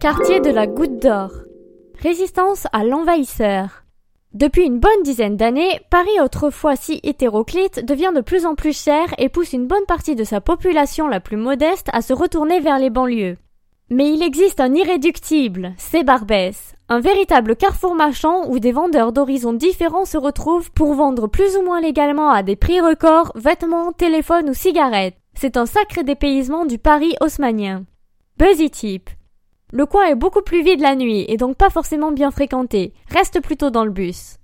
Quartier de la Goutte d'Or. Résistance à l'envahisseur. Depuis une bonne dizaine d'années, Paris autrefois si hétéroclite devient de plus en plus cher et pousse une bonne partie de sa population la plus modeste à se retourner vers les banlieues. Mais il existe un irréductible, c'est Barbès, un véritable carrefour marchand où des vendeurs d'horizons différents se retrouvent pour vendre plus ou moins légalement à des prix records vêtements, téléphones ou cigarettes. C'est un sacré dépaysement du Paris haussmanien. Buzzy Tip. Le coin est beaucoup plus vide la nuit et donc pas forcément bien fréquenté. Reste plutôt dans le bus.